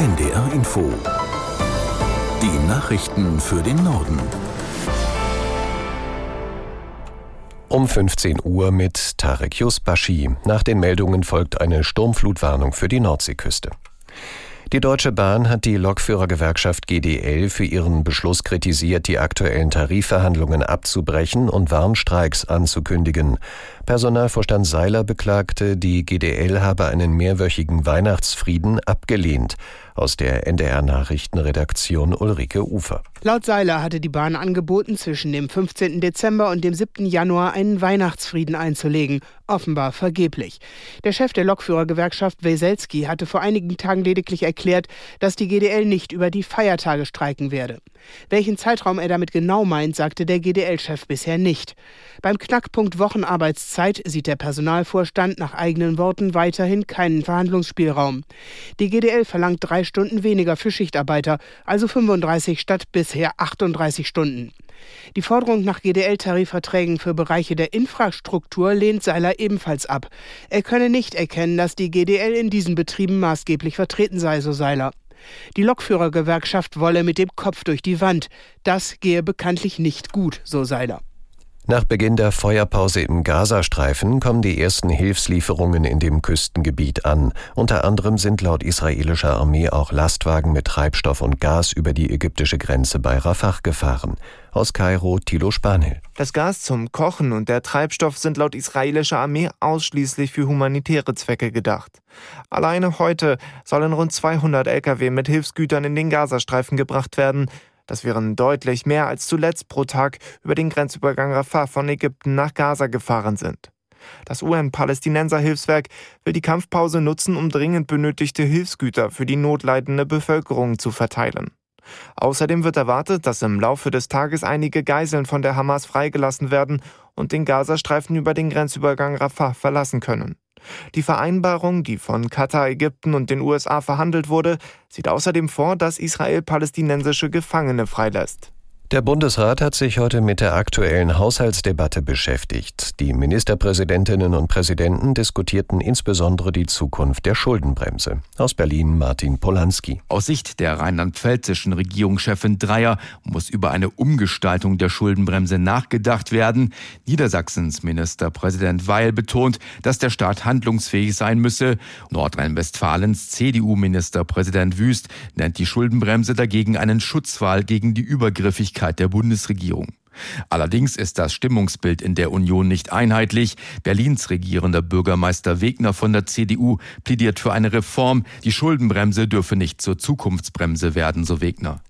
NDR Info. Die Nachrichten für den Norden. Um 15 Uhr mit Tarek Yusbashi. Nach den Meldungen folgt eine Sturmflutwarnung für die Nordseeküste. Die Deutsche Bahn hat die Lokführergewerkschaft GDL für ihren Beschluss kritisiert, die aktuellen Tarifverhandlungen abzubrechen und Warnstreiks anzukündigen. Personalvorstand Seiler beklagte, die GDL habe einen mehrwöchigen Weihnachtsfrieden abgelehnt. Aus der NDR Nachrichtenredaktion Ulrike Ufer. Laut Seiler hatte die Bahn angeboten, zwischen dem 15. Dezember und dem 7. Januar einen Weihnachtsfrieden einzulegen. Offenbar vergeblich. Der Chef der Lokführergewerkschaft Weselski hatte vor einigen Tagen lediglich erklärt, dass die GDL nicht über die Feiertage streiken werde. Welchen Zeitraum er damit genau meint, sagte der GDL-Chef bisher nicht. Beim Knackpunkt Wochenarbeitszeit sieht der Personalvorstand nach eigenen Worten weiterhin keinen Verhandlungsspielraum. Die GDL verlangt drei Stunden weniger für Schichtarbeiter, also 35 statt bisher 38 Stunden. Die Forderung nach GDL-Tarifverträgen für Bereiche der Infrastruktur lehnt Seiler ebenfalls ab. Er könne nicht erkennen, dass die GDL in diesen Betrieben maßgeblich vertreten sei, so Seiler. Die Lokführergewerkschaft wolle mit dem Kopf durch die Wand. Das gehe bekanntlich nicht gut, so Seiler. Nach Beginn der Feuerpause im Gazastreifen kommen die ersten Hilfslieferungen in dem Küstengebiet an. Unter anderem sind laut israelischer Armee auch Lastwagen mit Treibstoff und Gas über die ägyptische Grenze bei Rafah gefahren. Aus Kairo Tilo Spanhill. Das Gas zum Kochen und der Treibstoff sind laut israelischer Armee ausschließlich für humanitäre Zwecke gedacht. Alleine heute sollen rund 200 Lkw mit Hilfsgütern in den Gazastreifen gebracht werden. Das wären deutlich mehr als zuletzt pro Tag über den Grenzübergang Rafah von Ägypten nach Gaza gefahren sind. Das UN-Palästinenser-Hilfswerk will die Kampfpause nutzen, um dringend benötigte Hilfsgüter für die notleidende Bevölkerung zu verteilen. Außerdem wird erwartet, dass im Laufe des Tages einige Geiseln von der Hamas freigelassen werden und den Gazastreifen über den Grenzübergang Rafah verlassen können. Die Vereinbarung, die von Katar, Ägypten und den USA verhandelt wurde, sieht außerdem vor, dass Israel palästinensische Gefangene freilässt. Der Bundesrat hat sich heute mit der aktuellen Haushaltsdebatte beschäftigt. Die Ministerpräsidentinnen und Präsidenten diskutierten insbesondere die Zukunft der Schuldenbremse. Aus Berlin Martin Polanski. Aus Sicht der rheinland-pfälzischen Regierungschefin Dreier muss über eine Umgestaltung der Schuldenbremse nachgedacht werden. Niedersachsens Ministerpräsident Weil betont, dass der Staat handlungsfähig sein müsse. Nordrhein-Westfalens CDU-Ministerpräsident Wüst nennt die Schuldenbremse dagegen einen Schutzwall gegen die Übergriffigkeit Tätigkeit der Bundesregierung. Allerdings ist das Stimmungsbild in der Union nicht einheitlich. Berlins regierender Bürgermeister Wegner von der CDU plädiert für eine Reform. Die Schuldenbremse dürfe nicht zur Zukunftsbremse werden, so Wegner.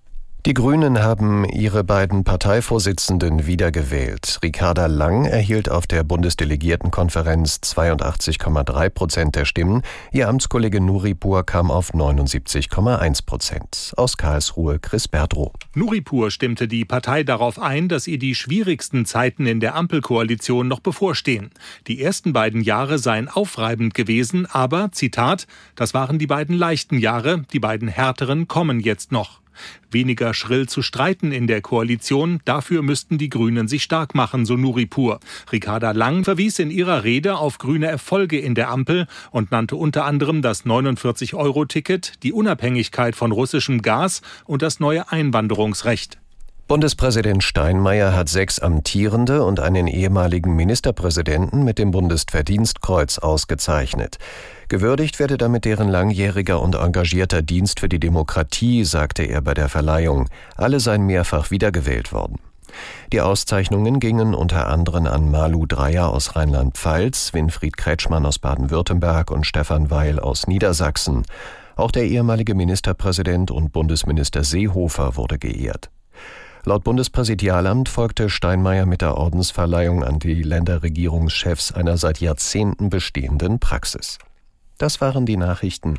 Die Grünen haben ihre beiden Parteivorsitzenden wiedergewählt. Ricarda Lang erhielt auf der Bundesdelegiertenkonferenz 82,3 Prozent der Stimmen. Ihr Amtskollege Nuripur kam auf 79,1 Prozent. Aus Karlsruhe Chris Berdrow. Nuripur stimmte die Partei darauf ein, dass ihr die schwierigsten Zeiten in der Ampelkoalition noch bevorstehen. Die ersten beiden Jahre seien aufreibend gewesen, aber, Zitat, das waren die beiden leichten Jahre, die beiden härteren kommen jetzt noch. Weniger schrill zu streiten in der Koalition, dafür müssten die Grünen sich stark machen, so Nuripur. Ricarda Lang verwies in ihrer Rede auf grüne Erfolge in der Ampel und nannte unter anderem das 49-Euro-Ticket, die Unabhängigkeit von russischem Gas und das neue Einwanderungsrecht. Bundespräsident Steinmeier hat sechs amtierende und einen ehemaligen Ministerpräsidenten mit dem Bundesverdienstkreuz ausgezeichnet. Gewürdigt werde damit deren langjähriger und engagierter Dienst für die Demokratie, sagte er bei der Verleihung. Alle seien mehrfach wiedergewählt worden. Die Auszeichnungen gingen unter anderem an Malu Dreyer aus Rheinland-Pfalz, Winfried Kretschmann aus Baden-Württemberg und Stefan Weil aus Niedersachsen. Auch der ehemalige Ministerpräsident und Bundesminister Seehofer wurde geehrt. Laut Bundespräsidialamt folgte Steinmeier mit der Ordensverleihung an die Länderregierungschefs einer seit Jahrzehnten bestehenden Praxis. Das waren die Nachrichten.